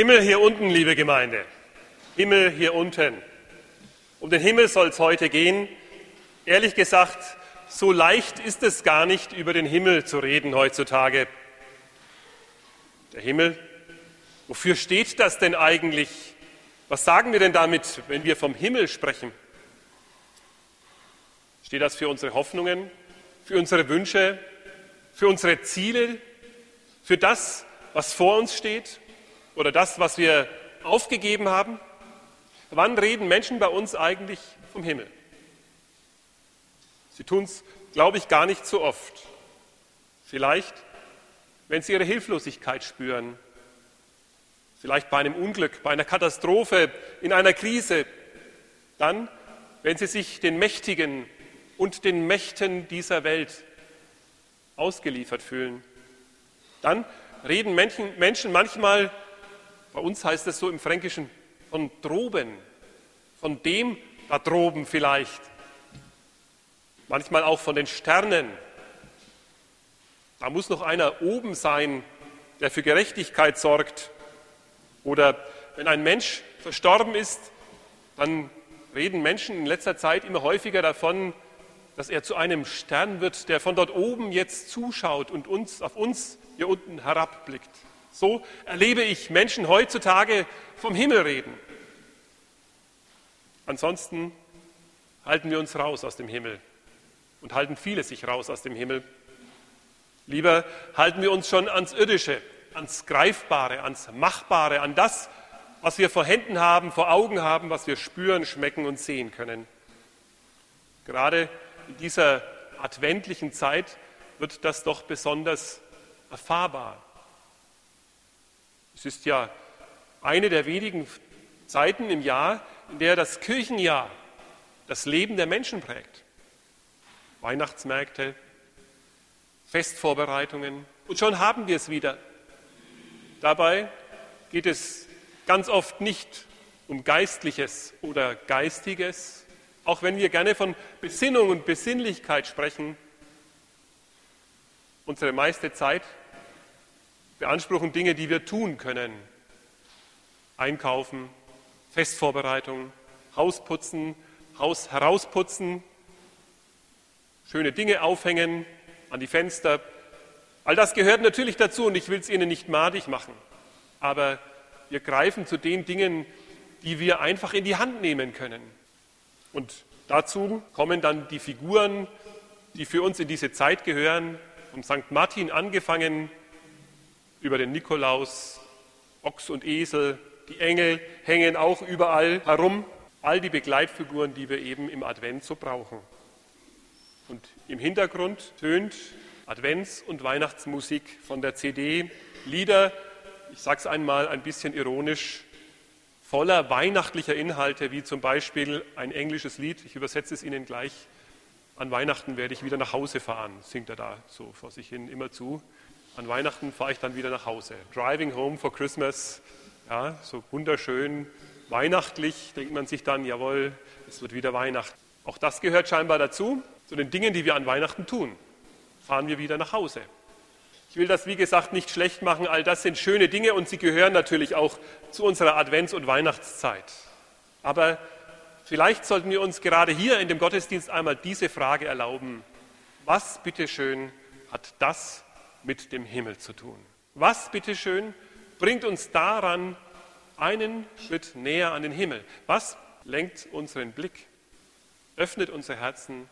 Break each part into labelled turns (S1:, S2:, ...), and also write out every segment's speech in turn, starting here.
S1: Himmel hier unten, liebe Gemeinde. Himmel hier unten. Um den Himmel soll es heute gehen. Ehrlich gesagt, so leicht ist es gar nicht, über den Himmel zu reden heutzutage. Der Himmel, wofür steht das denn eigentlich? Was sagen wir denn damit, wenn wir vom Himmel sprechen? Steht das für unsere Hoffnungen, für unsere Wünsche, für unsere Ziele, für das, was vor uns steht oder das, was wir aufgegeben haben? Wann reden Menschen bei uns eigentlich vom Himmel? Sie tun es, glaube ich, gar nicht so oft. Vielleicht, wenn sie ihre Hilflosigkeit spüren, vielleicht bei einem Unglück, bei einer Katastrophe, in einer Krise, dann, wenn sie sich den Mächtigen und den Mächten dieser Welt ausgeliefert fühlen. Dann reden Menschen, manchmal, bei uns heißt es so im Fränkischen, von droben, von dem da droben vielleicht. Manchmal auch von den Sternen. Da muss noch einer oben sein, der für Gerechtigkeit sorgt. Oder wenn ein Mensch verstorben ist, dann reden Menschen in letzter Zeit immer häufiger davon, dass er zu einem Stern wird, der von dort oben jetzt zuschaut und uns, auf uns hier unten herabblickt. So erlebe ich Menschen heutzutage vom Himmel reden. Ansonsten halten wir uns raus aus dem Himmel und halten viele sich raus aus dem Himmel. Lieber halten wir uns schon ans Irdische, ans Greifbare, ans Machbare, an das, was wir vor Händen haben, vor Augen haben, was wir spüren, schmecken und sehen können. Gerade in dieser adventlichen Zeit wird das doch besonders erfahrbar. Es ist ja eine der wenigen Zeiten im Jahr, in der das Kirchenjahr das Leben der Menschen prägt. Weihnachtsmärkte, Festvorbereitungen und schon haben wir es wieder. Dabei geht es ganz oft nicht um Geistliches oder Geistiges, auch wenn wir gerne von Besinnung und Besinnlichkeit sprechen, unsere meiste Zeit beanspruchen Dinge, die wir tun können. Einkaufen, Festvorbereitung, Hausputzen, Haus herausputzen, schöne Dinge aufhängen an die Fenster. All das gehört natürlich dazu und ich will es Ihnen nicht madig machen. Aber wir greifen zu den Dingen, die wir einfach in die Hand nehmen können. Und dazu kommen dann die Figuren, die für uns in diese Zeit gehören, vom St. Martin angefangen, über den Nikolaus, Ochs und Esel, die Engel hängen auch überall herum. All die Begleitfiguren, die wir eben im Advent so brauchen. Und im Hintergrund tönt Advents- und Weihnachtsmusik von der CD, Lieder, ich sage es einmal ein bisschen ironisch, voller weihnachtlicher Inhalte, wie zum Beispiel ein englisches Lied, ich übersetze es Ihnen gleich, an Weihnachten werde ich wieder nach Hause fahren, singt er da so vor sich hin immer zu. An Weihnachten fahre ich dann wieder nach Hause. Driving home for Christmas, ja, so wunderschön weihnachtlich, denkt man sich dann, jawohl, es wird wieder Weihnachten. Auch das gehört scheinbar dazu, zu den Dingen, die wir an Weihnachten tun. Fahren wir wieder nach Hause. Ich will das, wie gesagt, nicht schlecht machen. All das sind schöne Dinge und sie gehören natürlich auch zu unserer Advents- und Weihnachtszeit. Aber vielleicht sollten wir uns gerade hier in dem Gottesdienst einmal diese Frage erlauben. Was bitteschön hat das mit dem Himmel zu tun? Was bitteschön bringt uns daran einen Schritt näher an den Himmel? Was lenkt unseren Blick, öffnet unsere Herzen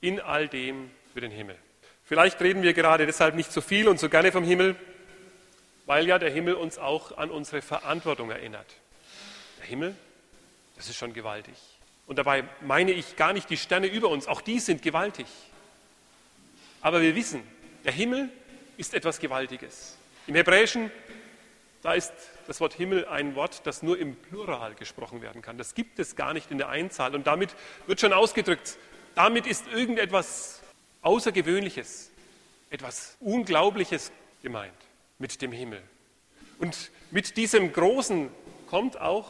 S1: in all dem für den Himmel? Vielleicht reden wir gerade deshalb nicht so viel und so gerne vom Himmel, weil ja der Himmel uns auch an unsere Verantwortung erinnert. Der Himmel, das ist schon gewaltig. Und dabei meine ich gar nicht die Sterne über uns, auch die sind gewaltig. Aber wir wissen, der Himmel ist etwas Gewaltiges. Im Hebräischen, da ist das Wort Himmel ein Wort, das nur im Plural gesprochen werden kann. Das gibt es gar nicht in der Einzahl. Und damit wird schon ausgedrückt, damit ist irgendetwas Außergewöhnliches, etwas Unglaubliches gemeint mit dem Himmel. Und mit diesem Großen kommt auch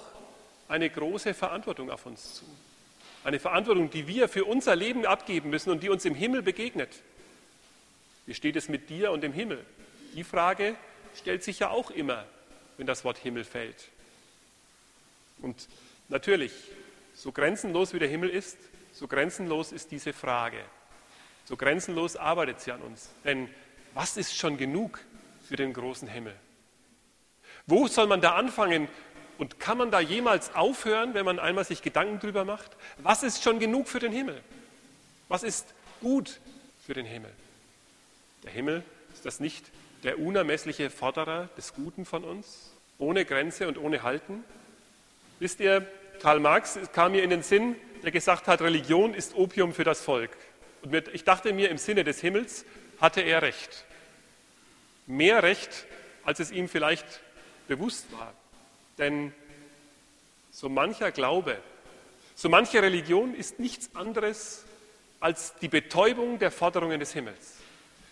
S1: eine große Verantwortung auf uns zu. Eine Verantwortung, die wir für unser Leben abgeben müssen und die uns im Himmel begegnet. Wie steht es mit dir und dem Himmel? Die Frage stellt sich ja auch immer wenn das Wort Himmel fällt. Und natürlich, so grenzenlos wie der Himmel ist, so grenzenlos ist diese Frage. So grenzenlos arbeitet sie an uns. Denn was ist schon genug für den großen Himmel? Wo soll man da anfangen und kann man da jemals aufhören, wenn man einmal sich Gedanken drüber macht? Was ist schon genug für den Himmel? Was ist gut für den Himmel? Der Himmel, ist das nicht der unermessliche Forderer des Guten von uns? Ohne Grenze und ohne Halten? Wisst ihr, Karl Marx kam mir in den Sinn, der gesagt hat, Religion ist Opium für das Volk. Und ich dachte mir, im Sinne des Himmels hatte er recht. Mehr Recht, als es ihm vielleicht bewusst war. Denn so mancher Glaube, so manche Religion ist nichts anderes als die Betäubung der Forderungen des Himmels.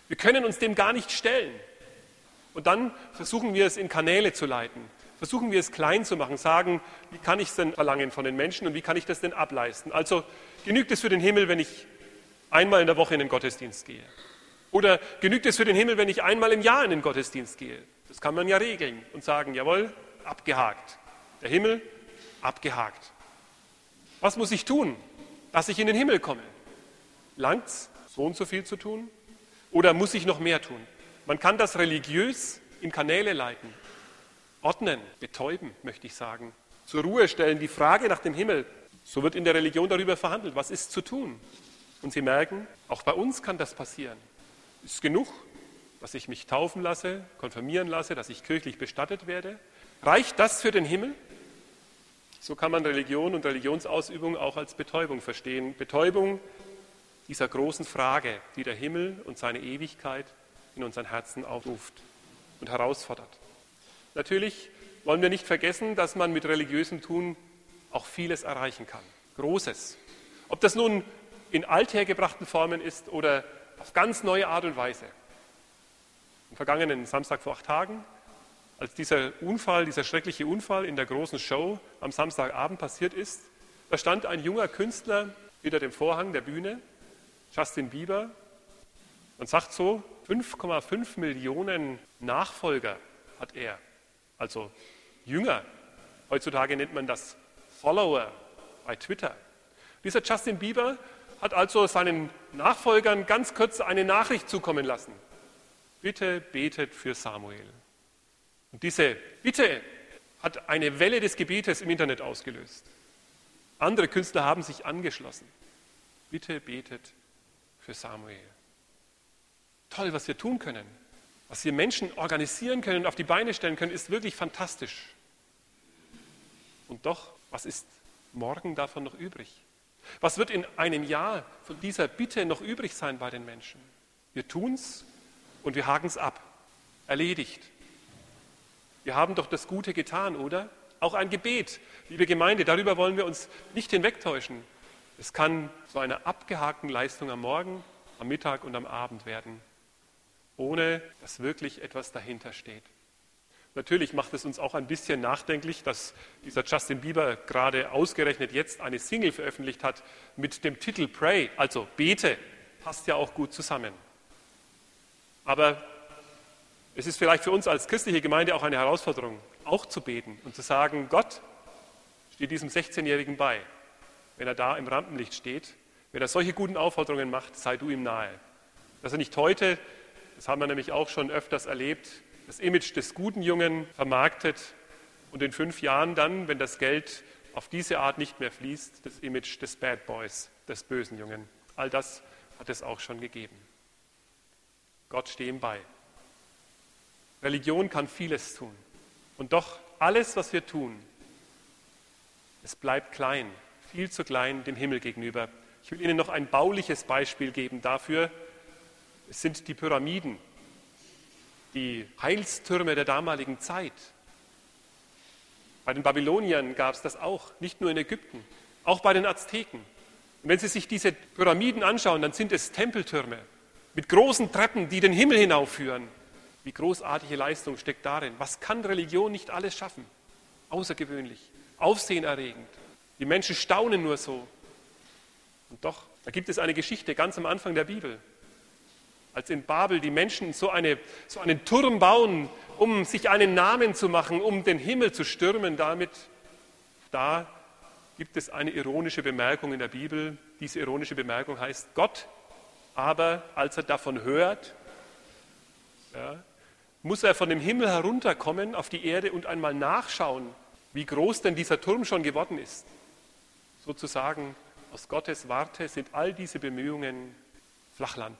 S1: Wir können uns dem gar nicht stellen. Und dann versuchen wir es in Kanäle zu leiten. Versuchen wir es klein zu machen, sagen, wie kann ich es denn verlangen von den Menschen und wie kann ich das denn ableisten? Also genügt es für den Himmel, wenn ich einmal in der Woche in den Gottesdienst gehe? Oder genügt es für den Himmel, wenn ich einmal im Jahr in den Gottesdienst gehe? Das kann man ja regeln und sagen, jawohl, abgehakt. Der Himmel, abgehakt. Was muss ich tun, dass ich in den Himmel komme? Langt's, so und so viel zu tun? Oder muss ich noch mehr tun? Man kann das religiös in Kanäle leiten, ordnen, betäuben, möchte ich sagen, zur Ruhe stellen. Die Frage nach dem Himmel, so wird in der Religion darüber verhandelt, was ist zu tun? Und Sie merken, auch bei uns kann das passieren. Ist genug, dass ich mich taufen lasse, konfirmieren lasse, dass ich kirchlich bestattet werde? Reicht das für den Himmel? So kann man Religion und Religionsausübung auch als Betäubung verstehen. Betäubung dieser großen Frage, die der Himmel und seine Ewigkeit in unseren Herzen aufruft und herausfordert. Natürlich wollen wir nicht vergessen, dass man mit religiösem Tun auch vieles erreichen kann. Großes. Ob das nun in althergebrachten Formen ist oder auf ganz neue Art und Weise. Am vergangenen Samstag vor acht Tagen, als dieser Unfall, dieser schreckliche Unfall in der großen Show am Samstagabend passiert ist, da stand ein junger Künstler hinter dem Vorhang der Bühne, Justin Bieber, und sagt so, 5,5 Millionen Nachfolger hat er, also Jünger. Heutzutage nennt man das Follower bei Twitter. Dieser Justin Bieber hat also seinen Nachfolgern ganz kurz eine Nachricht zukommen lassen. Bitte betet für Samuel. Und diese Bitte hat eine Welle des Gebetes im Internet ausgelöst. Andere Künstler haben sich angeschlossen. Bitte betet für Samuel. Toll, was wir tun können. Was wir Menschen organisieren können und auf die Beine stellen können, ist wirklich fantastisch. Und doch, was ist morgen davon noch übrig? Was wird in einem Jahr von dieser Bitte noch übrig sein bei den Menschen? Wir tun es und wir haken es ab. Erledigt. Wir haben doch das Gute getan, oder? Auch ein Gebet, liebe Gemeinde, darüber wollen wir uns nicht hinwegtäuschen. Es kann zu einer abgehakten Leistung am Morgen, am Mittag und am Abend werden, ohne dass wirklich etwas dahinter steht. Natürlich macht es uns auch ein bisschen nachdenklich, dass dieser Justin Bieber gerade ausgerechnet jetzt eine Single veröffentlicht hat mit dem Titel Pray, also Bete, passt ja auch gut zusammen. Aber es ist vielleicht für uns als christliche Gemeinde auch eine Herausforderung, auch zu beten und zu sagen, Gott, steht diesem 16-Jährigen bei, wenn er da im Rampenlicht steht, wenn er solche guten Aufforderungen macht, sei du ihm nahe. Dass er nicht heute, das haben wir nämlich auch schon öfters erlebt, das Image des guten Jungen vermarktet und in fünf Jahren dann, wenn das Geld auf diese Art nicht mehr fließt, das Image des Bad Boys, des bösen Jungen. All das hat es auch schon gegeben. Gott stehe ihm bei. Religion kann vieles tun. Und doch alles, was wir tun, es bleibt klein, viel zu klein dem Himmel gegenüber. Ich will Ihnen noch ein bauliches Beispiel geben dafür. Es sind die Pyramiden die Heilstürme der damaligen Zeit. Bei den Babyloniern gab es das auch, nicht nur in Ägypten, auch bei den Azteken. Und wenn Sie sich diese Pyramiden anschauen, dann sind es Tempeltürme mit großen Treppen, die den Himmel hinaufführen. Wie großartige Leistung steckt darin. Was kann Religion nicht alles schaffen? Außergewöhnlich, aufsehenerregend. Die Menschen staunen nur so. Und doch, da gibt es eine Geschichte ganz am Anfang der Bibel als in Babel die Menschen so, eine, so einen Turm bauen, um sich einen Namen zu machen, um den Himmel zu stürmen damit, da gibt es eine ironische Bemerkung in der Bibel. Diese ironische Bemerkung heißt, Gott aber, als er davon hört, ja, muss er von dem Himmel herunterkommen auf die Erde und einmal nachschauen, wie groß denn dieser Turm schon geworden ist. Sozusagen aus Gottes Warte sind all diese Bemühungen Flachland.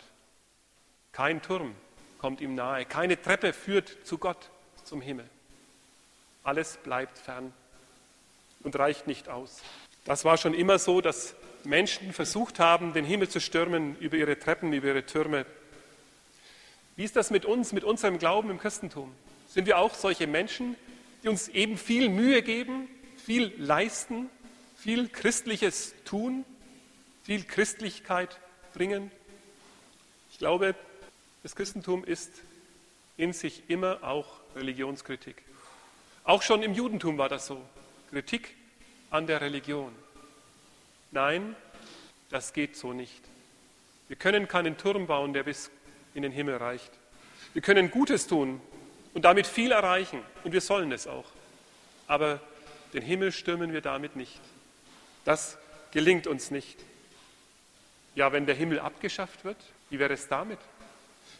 S1: Kein Turm kommt ihm nahe, keine Treppe führt zu Gott, zum Himmel. Alles bleibt fern und reicht nicht aus. Das war schon immer so, dass Menschen versucht haben, den Himmel zu stürmen über ihre Treppen, über ihre Türme. Wie ist das mit uns, mit unserem Glauben im Christentum? Sind wir auch solche Menschen, die uns eben viel Mühe geben, viel leisten, viel Christliches tun, viel Christlichkeit bringen? Ich glaube, das Christentum ist in sich immer auch Religionskritik. Auch schon im Judentum war das so. Kritik an der Religion. Nein, das geht so nicht. Wir können keinen Turm bauen, der bis in den Himmel reicht. Wir können Gutes tun und damit viel erreichen und wir sollen es auch. Aber den Himmel stürmen wir damit nicht. Das gelingt uns nicht. Ja, wenn der Himmel abgeschafft wird, wie wäre es damit?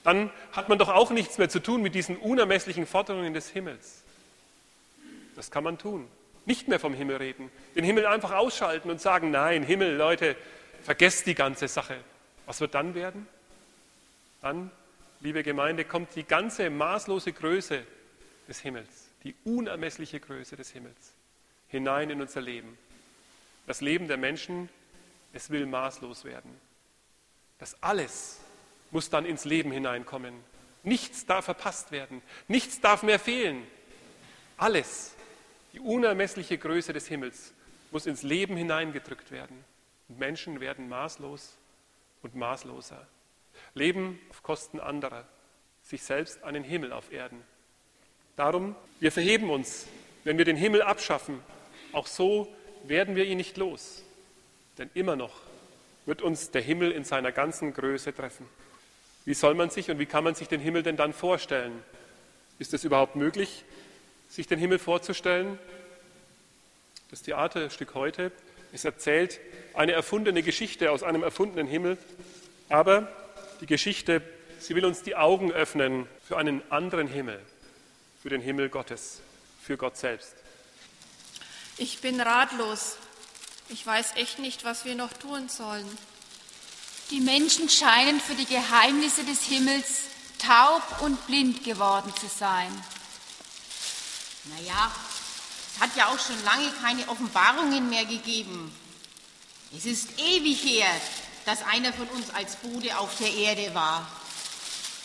S1: Dann hat man doch auch nichts mehr zu tun mit diesen unermesslichen Forderungen des Himmels. Das kann man tun nicht mehr vom Himmel reden, den Himmel einfach ausschalten und sagen, nein, Himmel, Leute, vergesst die ganze Sache. Was wird dann werden? Dann, liebe Gemeinde, kommt die ganze maßlose Größe des Himmels, die unermessliche Größe des Himmels hinein in unser Leben. Das Leben der Menschen, es will maßlos werden. Das alles muss dann ins Leben hineinkommen. Nichts darf verpasst werden. Nichts darf mehr fehlen. Alles die unermessliche Größe des Himmels muss ins Leben hineingedrückt werden. Und Menschen werden maßlos und maßloser. Leben auf Kosten anderer, sich selbst einen Himmel auf Erden. Darum, wir verheben uns, wenn wir den Himmel abschaffen. Auch so werden wir ihn nicht los. Denn immer noch wird uns der Himmel in seiner ganzen Größe treffen. Wie soll man sich und wie kann man sich den Himmel denn dann vorstellen? Ist es überhaupt möglich, sich den Himmel vorzustellen. Das Theaterstück heute, es erzählt eine erfundene Geschichte aus einem erfundenen Himmel, aber die Geschichte, sie will uns die Augen öffnen für einen anderen Himmel, für den Himmel Gottes, für Gott selbst.
S2: Ich bin ratlos. Ich weiß echt nicht, was wir noch tun sollen.
S3: Die Menschen scheinen für die Geheimnisse des Himmels taub und blind geworden zu sein.
S4: Naja, es hat ja auch schon lange keine Offenbarungen mehr gegeben. Es ist ewig her, dass einer von uns als Bude auf der Erde war.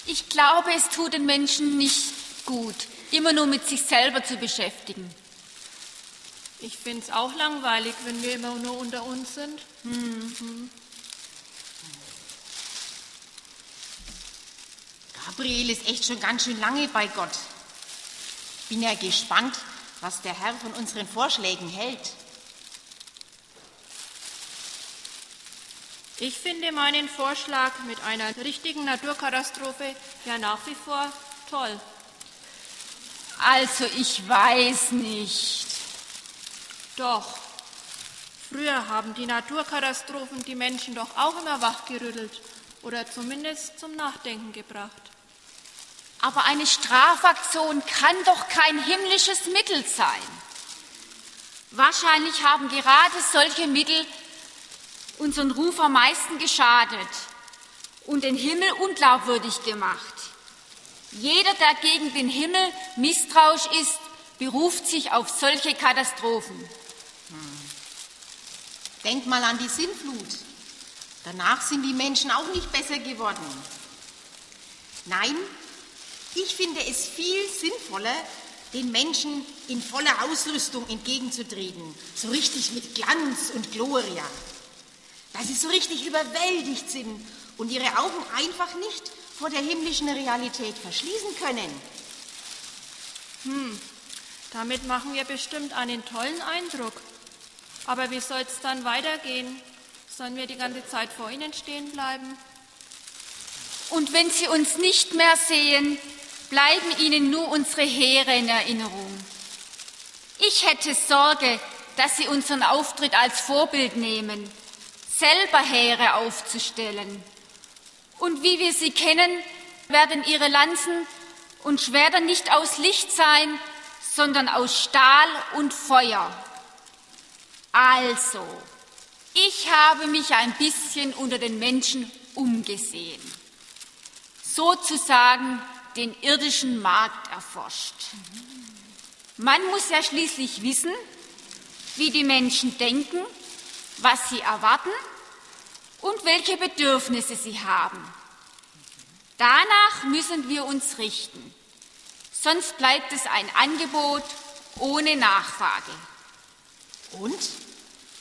S3: Ich glaube, es tut den Menschen nicht gut, immer nur mit sich selber zu beschäftigen.
S2: Ich finde es auch langweilig, wenn wir immer nur unter uns sind. Mhm.
S4: Gabriel ist echt schon ganz schön lange bei Gott bin ja gespannt, was der Herr von unseren Vorschlägen hält.
S2: Ich finde meinen Vorschlag mit einer richtigen Naturkatastrophe ja nach wie vor toll.
S3: Also ich weiß nicht.
S2: Doch. Früher haben die Naturkatastrophen die Menschen doch auch immer wachgerüttelt oder zumindest zum Nachdenken gebracht.
S3: Aber eine Strafaktion kann doch kein himmlisches Mittel sein. Wahrscheinlich haben gerade solche Mittel unseren Ruf am meisten geschadet und den Himmel unglaubwürdig gemacht. Jeder, der gegen den Himmel misstrauisch ist, beruft sich auf solche Katastrophen.
S4: Denk mal an die Sintflut. Danach sind die Menschen auch nicht besser geworden. Nein, ich finde es viel sinnvoller, den Menschen in voller Ausrüstung entgegenzutreten, so richtig mit Glanz und Gloria. Dass sie so richtig überwältigt sind und ihre Augen einfach nicht vor der himmlischen Realität verschließen können.
S2: Hm, damit machen wir bestimmt einen tollen Eindruck. Aber wie soll es dann weitergehen? Sollen wir die ganze Zeit vor ihnen stehen bleiben?
S3: Und wenn sie uns nicht mehr sehen, bleiben ihnen nur unsere Heere in Erinnerung. Ich hätte Sorge, dass sie unseren Auftritt als Vorbild nehmen, selber Heere aufzustellen. Und wie wir sie kennen, werden ihre Lanzen und Schwerter nicht aus Licht sein, sondern aus Stahl und Feuer. Also, ich habe mich ein bisschen unter den Menschen umgesehen, sozusagen den irdischen Markt erforscht. Man muss ja schließlich wissen, wie die Menschen denken, was sie erwarten und welche Bedürfnisse sie haben. Danach müssen wir uns richten, sonst bleibt es ein Angebot ohne Nachfrage.
S4: Und?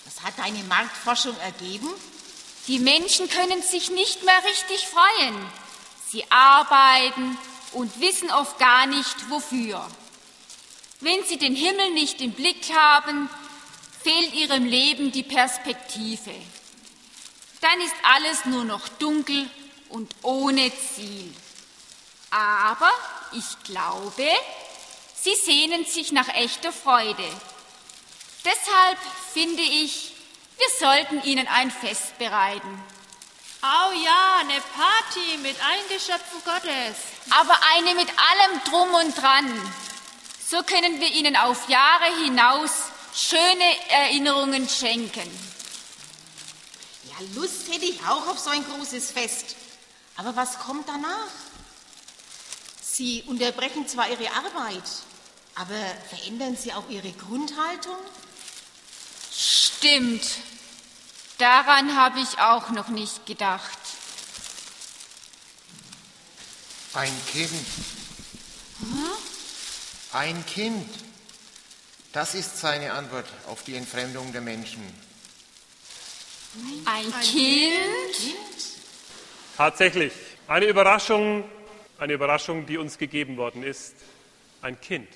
S4: Was hat deine Marktforschung ergeben?
S3: Die Menschen können sich nicht mehr richtig freuen. Sie arbeiten und wissen oft gar nicht wofür. Wenn sie den Himmel nicht im Blick haben, fehlt ihrem Leben die Perspektive. Dann ist alles nur noch dunkel und ohne Ziel. Aber ich glaube, sie sehnen sich nach echter Freude. Deshalb finde ich, wir sollten ihnen ein Fest bereiten.
S2: Oh ja, eine Party mit allen Geschöpfen Gottes.
S3: Aber eine mit allem drum und dran. So können wir ihnen auf Jahre hinaus schöne Erinnerungen schenken.
S4: Ja, Lust hätte ich auch auf so ein großes Fest. Aber was kommt danach? Sie unterbrechen zwar ihre Arbeit, aber verändern sie auch ihre Grundhaltung?
S3: Stimmt. Daran habe ich auch noch nicht gedacht.
S5: Ein Kind. Ein Kind. Das ist seine Antwort auf die Entfremdung der Menschen.
S3: Ein, Kind?
S1: Tatsächlich, eine Überraschung, eine Überraschung, die uns gegeben worden ist. Ein Kind.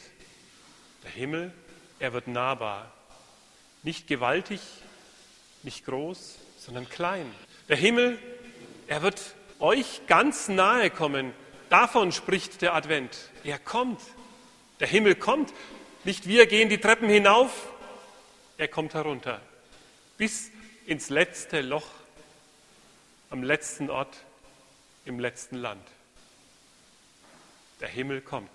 S1: Der Himmel, er wird nahbar. Nicht gewaltig, nicht groß, sondern klein. Der Himmel, er wird euch ganz nahe kommen. Davon spricht der Advent. Er kommt. Der Himmel kommt. Nicht wir gehen die Treppen hinauf, er kommt herunter. Bis ins letzte Loch, am letzten Ort, im letzten Land. Der Himmel kommt.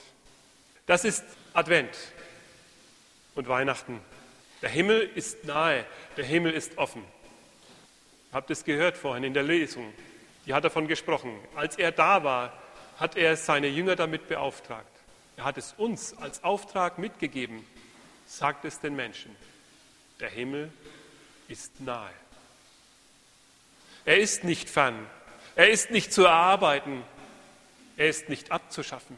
S1: Das ist Advent und Weihnachten. Der Himmel ist nahe, der Himmel ist offen. Habt es gehört vorhin in der Lesung? Die hat davon gesprochen. Als er da war, hat er seine Jünger damit beauftragt. Er hat es uns als Auftrag mitgegeben. Sagt es den Menschen. Der Himmel ist nahe. Er ist nicht fern. Er ist nicht zu erarbeiten. Er ist nicht abzuschaffen.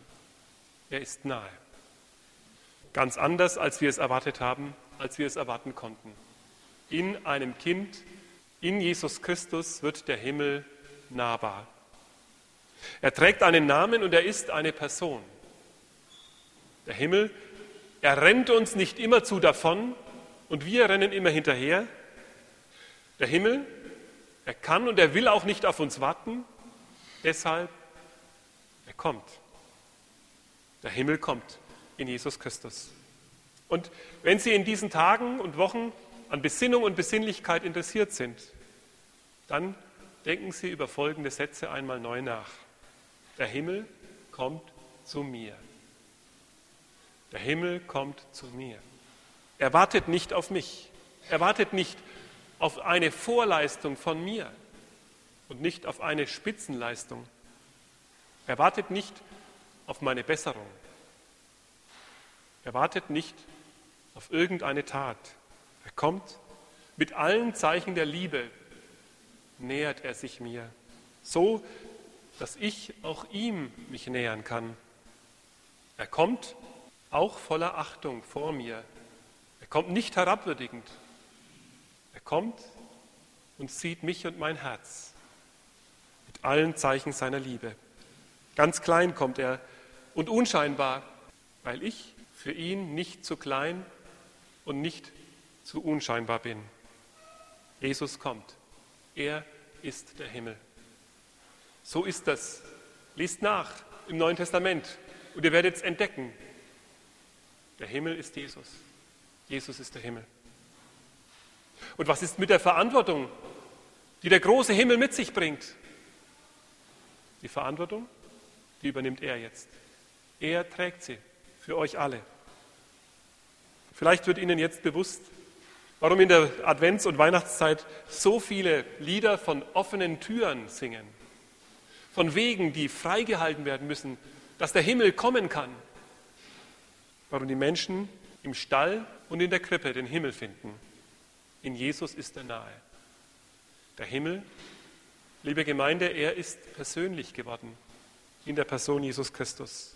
S1: Er ist nahe. Ganz anders, als wir es erwartet haben, als wir es erwarten konnten. In einem Kind, in Jesus Christus wird der Himmel nahbar. Er trägt einen Namen und er ist eine Person. Der Himmel, er rennt uns nicht immer zu davon und wir rennen immer hinterher. Der Himmel, er kann und er will auch nicht auf uns warten. Deshalb, er kommt. Der Himmel kommt in Jesus Christus. Und wenn Sie in diesen Tagen und Wochen an Besinnung und Besinnlichkeit interessiert sind, dann denken Sie über folgende Sätze einmal neu nach. Der Himmel kommt zu mir. Der Himmel kommt zu mir. Er wartet nicht auf mich. Er wartet nicht auf eine Vorleistung von mir und nicht auf eine Spitzenleistung. Er wartet nicht auf meine Besserung. Er wartet nicht auf irgendeine Tat. Er kommt mit allen Zeichen der Liebe, nähert er sich mir, so dass ich auch ihm mich nähern kann. Er kommt auch voller Achtung vor mir. Er kommt nicht herabwürdigend. Er kommt und sieht mich und mein Herz mit allen Zeichen seiner Liebe. Ganz klein kommt er und unscheinbar, weil ich für ihn nicht zu klein und nicht zu unscheinbar bin. Jesus kommt. Er ist der Himmel. So ist das. Liest nach im Neuen Testament. und ihr werdet es entdecken. Der Himmel ist Jesus. Jesus ist der Himmel. Und was ist mit der Verantwortung, die der große Himmel mit sich bringt? Die Verantwortung, die übernimmt er jetzt. Er trägt sie für euch alle. Vielleicht wird Ihnen jetzt bewusst, warum in der Advents- und Weihnachtszeit so viele Lieder von offenen Türen singen, von Wegen, die freigehalten werden müssen, dass der Himmel kommen kann, warum die Menschen im Stall und in der Krippe den Himmel finden. In Jesus ist er nahe. Der Himmel, liebe Gemeinde, er ist persönlich geworden in der Person Jesus Christus.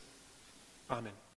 S1: Amen.